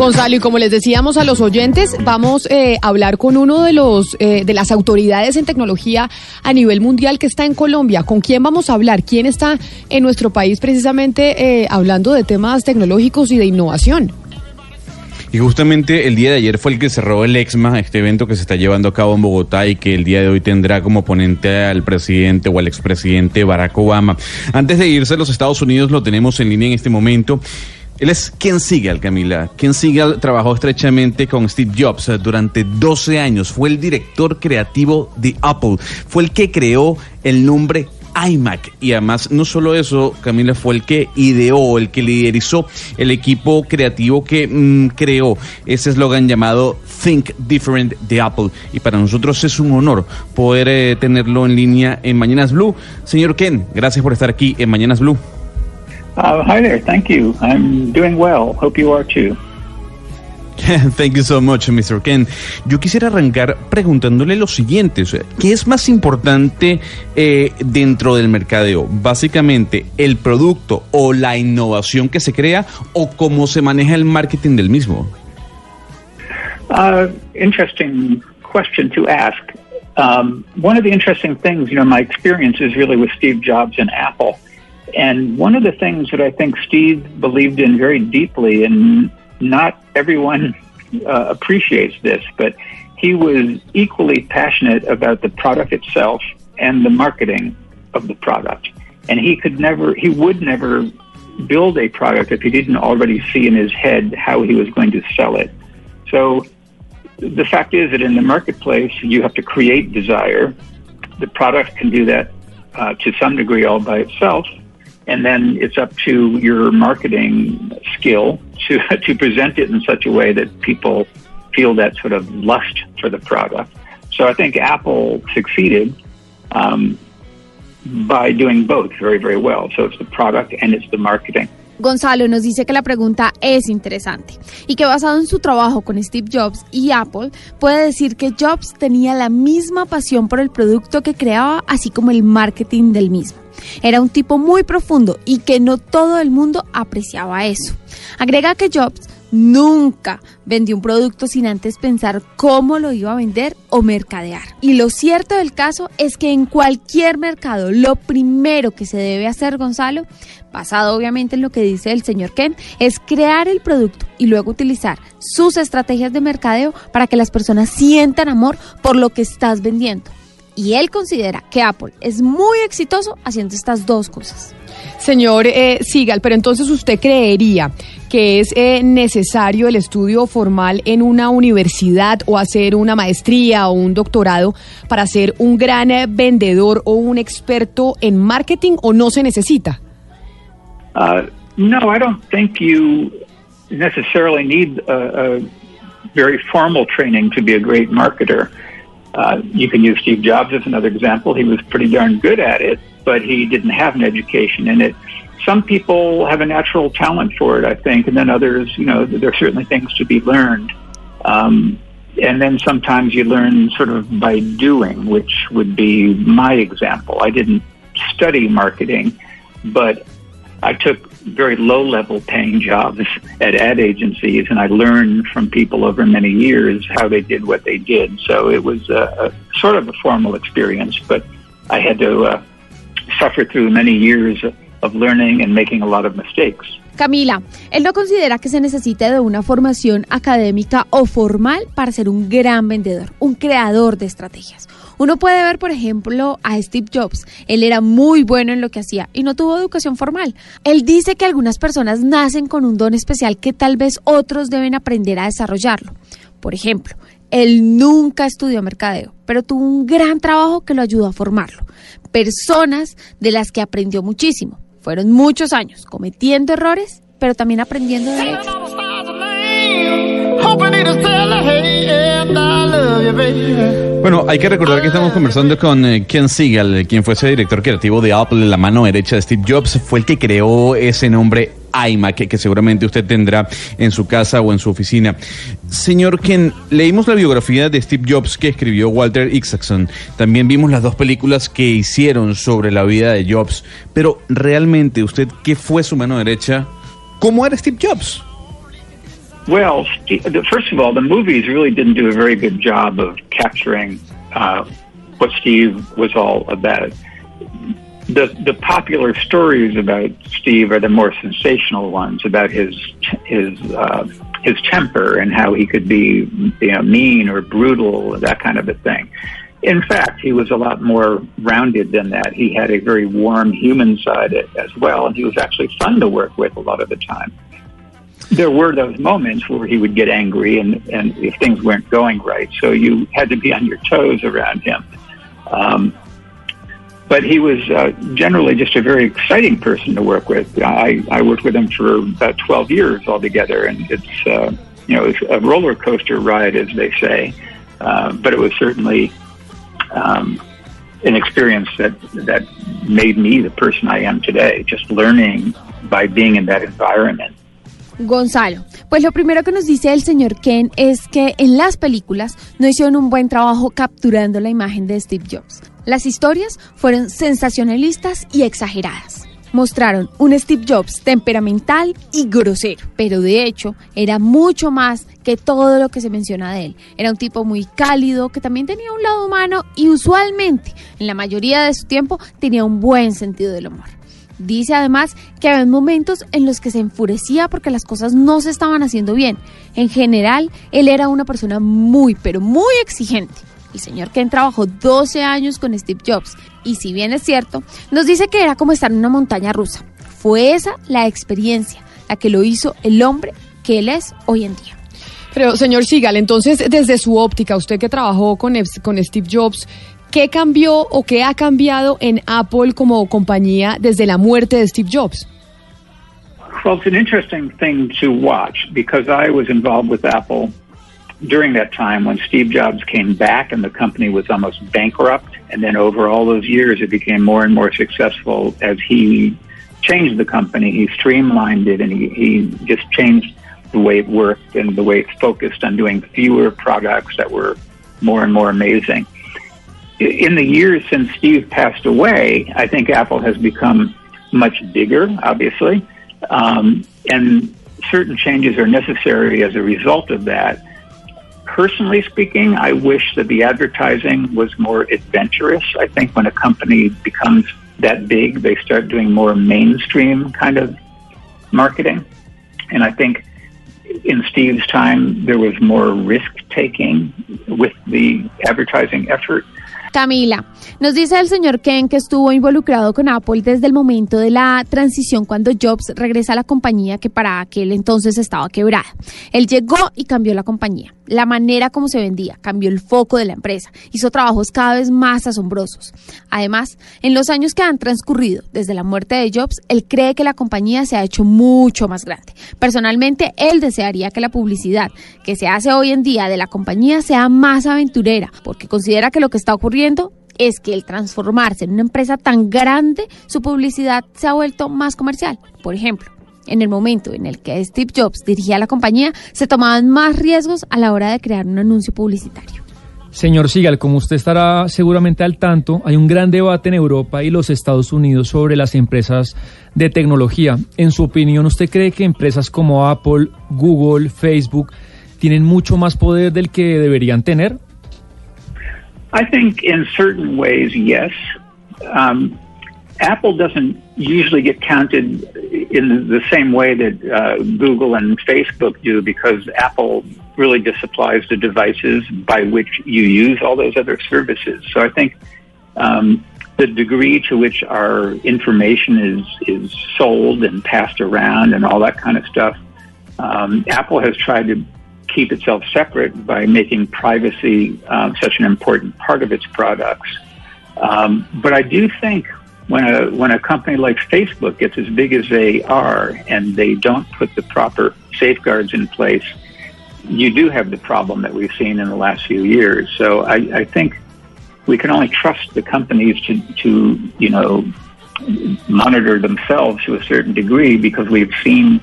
Gonzalo, y como les decíamos a los oyentes, vamos eh, a hablar con uno de los eh, de las autoridades en tecnología a nivel mundial que está en Colombia. ¿Con quién vamos a hablar? ¿Quién está en nuestro país precisamente eh, hablando de temas tecnológicos y de innovación? Y justamente el día de ayer fue el que cerró el EXMA, este evento que se está llevando a cabo en Bogotá y que el día de hoy tendrá como ponente al presidente o al expresidente Barack Obama. Antes de irse a los Estados Unidos, lo tenemos en línea en este momento. Él es Ken Siegel, Camila. Ken Siegel trabajó estrechamente con Steve Jobs eh, durante 12 años. Fue el director creativo de Apple. Fue el que creó el nombre iMac. Y además, no solo eso, Camila fue el que ideó, el que liderizó el equipo creativo que mm, creó ese eslogan llamado Think Different de Apple. Y para nosotros es un honor poder eh, tenerlo en línea en Mañanas Blue. Señor Ken, gracias por estar aquí en Mañanas Blue. Uh, hi there. Thank you. I'm doing well. Hope you are too. Thank you so much, Mr. Ken. Yo quisiera arrancar preguntándole lo siguiente, ¿qué es más importante eh, dentro del mercadeo? Básicamente, el producto o la innovación que se crea o cómo se maneja el marketing del mismo. Uh, interesting question to ask. Um, one of the interesting things, you know, my experience is really with Steve Jobs and Apple. And one of the things that I think Steve believed in very deeply, and not everyone uh, appreciates this, but he was equally passionate about the product itself and the marketing of the product. And he could never, he would never build a product if he didn't already see in his head how he was going to sell it. So the fact is that in the marketplace, you have to create desire. The product can do that uh, to some degree all by itself. And then it's up to your marketing skill to to present it in such a way that people feel that sort of lust for the product. So I think Apple succeeded um, by doing both very very well. So it's the product and it's the marketing. Gonzalo nos dice que la pregunta es interesante y que basado en su trabajo con Steve Jobs y Apple, puede decir que Jobs tenía la misma pasión por el producto que creaba, así como el marketing del mismo. Era un tipo muy profundo y que no todo el mundo apreciaba eso. Agrega que Jobs nunca vendió un producto sin antes pensar cómo lo iba a vender o mercadear. Y lo cierto del caso es que en cualquier mercado lo primero que se debe hacer, Gonzalo, basado obviamente en lo que dice el señor Ken, es crear el producto y luego utilizar sus estrategias de mercadeo para que las personas sientan amor por lo que estás vendiendo. Y él considera que Apple es muy exitoso haciendo estas dos cosas. Señor eh, Sigal, pero entonces usted creería que es eh, necesario el estudio formal en una universidad o hacer una maestría o un doctorado para ser un gran eh, vendedor o un experto en marketing o no se necesita? Uh, no, I don't think you necessarily need a, a very formal training to be a great marketer. Uh, you can use Steve Jobs as another example. He was pretty darn good at it, but he didn't have an education in it. Some people have a natural talent for it, I think, and then others, you know, there are certainly things to be learned. Um, and then sometimes you learn sort of by doing, which would be my example. I didn't study marketing, but I took very low level paying jobs at ad agencies, and I learned from people over many years how they did what they did. So it was a, a sort of a formal experience, but I had to uh, suffer through many years of learning and making a lot of mistakes. Camila, él no considera que se necesite de una formación académica o formal para ser un gran vendedor, un creador de estrategias. Uno puede ver, por ejemplo, a Steve Jobs. Él era muy bueno en lo que hacía y no tuvo educación formal. Él dice que algunas personas nacen con un don especial que tal vez otros deben aprender a desarrollarlo. Por ejemplo, él nunca estudió mercadeo, pero tuvo un gran trabajo que lo ayudó a formarlo. Personas de las que aprendió muchísimo. Fueron muchos años cometiendo errores, pero también aprendiendo de ellos. Bueno, hay que recordar que estamos conversando con eh, Ken Siegel, quien fue ese director creativo de Apple, la mano derecha de Steve Jobs, fue el que creó ese nombre iMac, que, seguramente usted tendrá en su casa o en su oficina. Señor Ken, leímos la biografía de Steve Jobs que escribió Walter Isaacson. También vimos las dos películas que hicieron sobre la vida de Jobs. Pero realmente, ¿usted qué fue su mano derecha? ¿Cómo era Steve Jobs? Well, first of all, the movies really didn't do a very good job of capturing uh, what Steve was all about. The the popular stories about Steve are the more sensational ones about his his uh, his temper and how he could be you know mean or brutal that kind of a thing. In fact, he was a lot more rounded than that. He had a very warm human side as well, and he was actually fun to work with a lot of the time. There were those moments where he would get angry and, and if things weren't going right, so you had to be on your toes around him. Um, but he was uh, generally just a very exciting person to work with. I, I worked with him for about 12 years altogether, and it's uh, you know it's a roller coaster ride, as they say. Uh, but it was certainly um, an experience that that made me the person I am today. Just learning by being in that environment. Gonzalo, pues lo primero que nos dice el señor Ken es que en las películas no hicieron un buen trabajo capturando la imagen de Steve Jobs. Las historias fueron sensacionalistas y exageradas. Mostraron un Steve Jobs temperamental y grosero, pero de hecho era mucho más que todo lo que se menciona de él. Era un tipo muy cálido, que también tenía un lado humano y usualmente, en la mayoría de su tiempo, tenía un buen sentido del humor. Dice además que había momentos en los que se enfurecía porque las cosas no se estaban haciendo bien. En general, él era una persona muy, pero muy exigente. El señor Ken trabajó 12 años con Steve Jobs y si bien es cierto, nos dice que era como estar en una montaña rusa. Fue esa la experiencia la que lo hizo el hombre que él es hoy en día. Pero, señor Sigal, entonces, desde su óptica, usted que trabajó con, con Steve Jobs, ¿Qué cambió o qué ha cambiado en Apple como compañía desde la muerte de Steve Jobs? Well, it's an interesting thing to watch because I was involved with Apple during that time when Steve Jobs came back and the company was almost bankrupt. And then over all those years, it became more and more successful as he changed the company. He streamlined it and he, he just changed the way it worked and the way it focused on doing fewer products that were more and more amazing in the years since Steve passed away, I think Apple has become much bigger, obviously, um, and certain changes are necessary as a result of that. Personally speaking, I wish that the advertising was more adventurous. I think when a company becomes that big, they start doing more mainstream kind of marketing. And I think in Steve's time, there was more risk taking with the advertising effort. Camila, nos dice el señor Ken que estuvo involucrado con Apple desde el momento de la transición cuando Jobs regresa a la compañía que para aquel entonces estaba quebrada. Él llegó y cambió la compañía, la manera como se vendía, cambió el foco de la empresa, hizo trabajos cada vez más asombrosos. Además, en los años que han transcurrido desde la muerte de Jobs, él cree que la compañía se ha hecho mucho más grande. Personalmente, él desearía que la publicidad que se hace hoy en día de la compañía sea más aventurera, porque considera que lo que está ocurriendo es que el transformarse en una empresa tan grande, su publicidad se ha vuelto más comercial. Por ejemplo, en el momento en el que Steve Jobs dirigía la compañía, se tomaban más riesgos a la hora de crear un anuncio publicitario. Señor Sigal, como usted estará seguramente al tanto, hay un gran debate en Europa y los Estados Unidos sobre las empresas de tecnología. En su opinión, ¿usted cree que empresas como Apple, Google, Facebook tienen mucho más poder del que deberían tener? I think in certain ways, yes. Um, Apple doesn't usually get counted in the same way that uh, Google and Facebook do because Apple really just supplies the devices by which you use all those other services. So I think um, the degree to which our information is is sold and passed around and all that kind of stuff, um, Apple has tried to keep itself separate by making privacy um, such an important part of its products. Um, but I do think when a when a company like Facebook gets as big as they are and they don't put the proper safeguards in place, you do have the problem that we've seen in the last few years. So I, I think we can only trust the companies to to you know monitor themselves to a certain degree because we've seen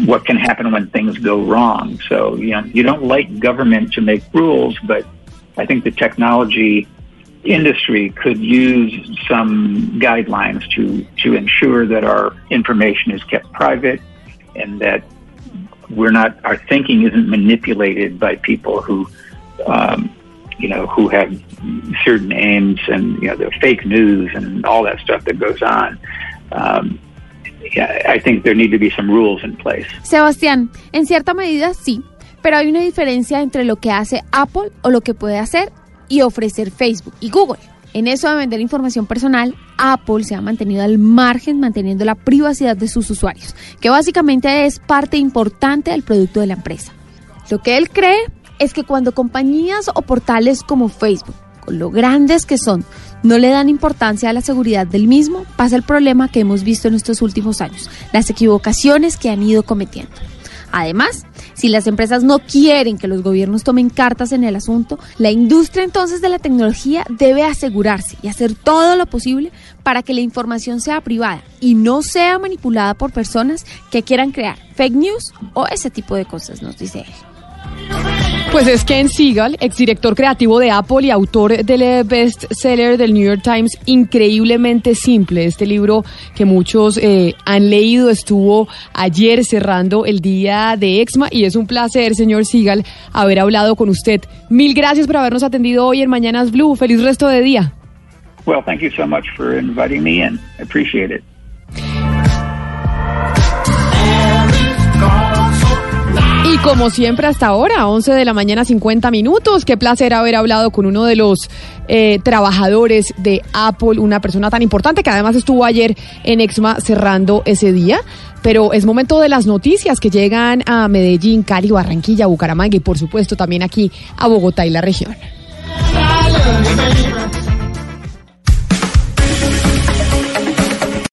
what can happen when things go wrong. So, you know, you don't like government to make rules, but I think the technology industry could use some guidelines to, to ensure that our information is kept private and that we're not our thinking isn't manipulated by people who um, you know who have certain aims and you know the fake news and all that stuff that goes on. Um, I think there need to be some rules in place. Sebastián, en cierta medida sí, pero hay una diferencia entre lo que hace Apple o lo que puede hacer y ofrecer Facebook y Google. En eso de vender información personal, Apple se ha mantenido al margen manteniendo la privacidad de sus usuarios, que básicamente es parte importante del producto de la empresa. Lo que él cree es que cuando compañías o portales como Facebook, con lo grandes que son, no le dan importancia a la seguridad del mismo, pasa el problema que hemos visto en estos últimos años, las equivocaciones que han ido cometiendo. Además, si las empresas no quieren que los gobiernos tomen cartas en el asunto, la industria entonces de la tecnología debe asegurarse y hacer todo lo posible para que la información sea privada y no sea manipulada por personas que quieran crear fake news o ese tipo de cosas, nos dice él. Pues es Ken Siegel, exdirector creativo de Apple y autor del bestseller del New York Times, increíblemente simple. Este libro que muchos eh, han leído estuvo ayer cerrando el día de Exma y es un placer, señor Siegel, haber hablado con usted. Mil gracias por habernos atendido hoy en Mañanas Blue. Feliz resto de día. Well, thank you so much for inviting me in. I appreciate it. Y como siempre hasta ahora, 11 de la mañana 50 minutos, qué placer haber hablado con uno de los eh, trabajadores de Apple, una persona tan importante que además estuvo ayer en Exma cerrando ese día. Pero es momento de las noticias que llegan a Medellín, Cali, Barranquilla, Bucaramanga y por supuesto también aquí a Bogotá y la región.